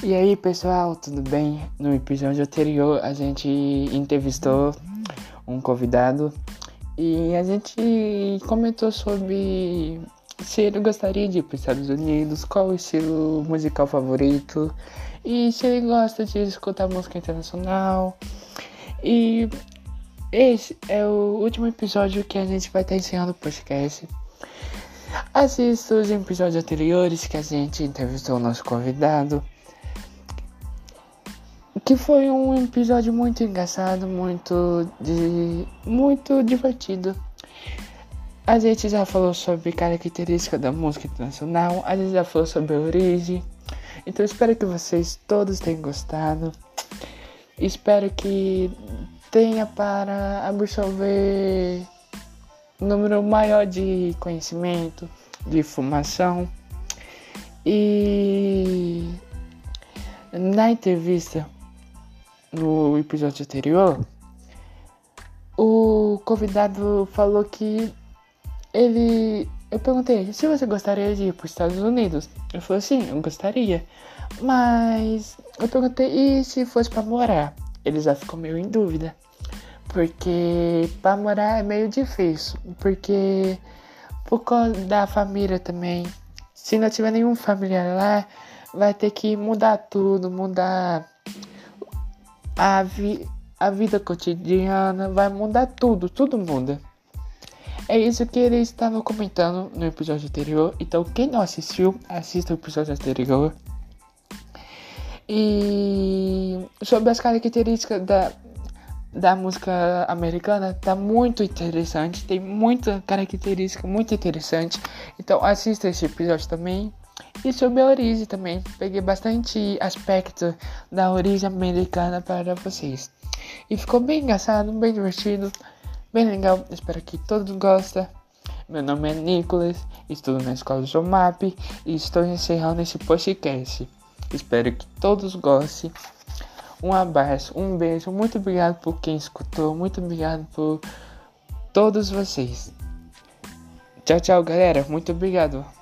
E aí pessoal, tudo bem? No episódio anterior a gente entrevistou um convidado e a gente comentou sobre se ele gostaria de ir para os Estados Unidos, qual o estilo musical favorito e se ele gosta de escutar música internacional. E esse é o último episódio que a gente vai estar ensinando o podcast. Assista os episódios anteriores que a gente entrevistou o nosso convidado. Que foi um episódio muito engraçado, muito, de, muito divertido. A gente já falou sobre características da música internacional, a gente já falou sobre a origem. Então espero que vocês todos tenham gostado. Espero que tenha para absorver um número maior de conhecimento, de informação. E na entrevista no episódio anterior, o convidado falou que ele. Eu perguntei se você gostaria de ir para os Estados Unidos. Ele falou sim, eu gostaria. Mas eu perguntei, e se fosse para morar? Ele já ficou meio em dúvida. Porque para morar é meio difícil. Porque por causa da família também. Se não tiver nenhum familiar lá, vai ter que mudar tudo, mudar a, vi a vida cotidiana, vai mudar tudo, tudo muda. É isso que ele estava comentando no episódio anterior. Então, quem não assistiu, assista o episódio anterior. E sobre as características da, da música americana, tá muito interessante. Tem muita característica muito interessante. Então, assista esse episódio também. E sobre a origem também. Peguei bastante aspecto da origem americana para vocês. E ficou bem engraçado, bem divertido, bem legal. Espero que todos gostem. Meu nome é Nicolas, estudo na escola Jomap e estou encerrando esse podcast. Espero que todos gostem. Um abraço, um beijo, muito obrigado por quem escutou, muito obrigado por todos vocês. Tchau, tchau, galera. Muito obrigado.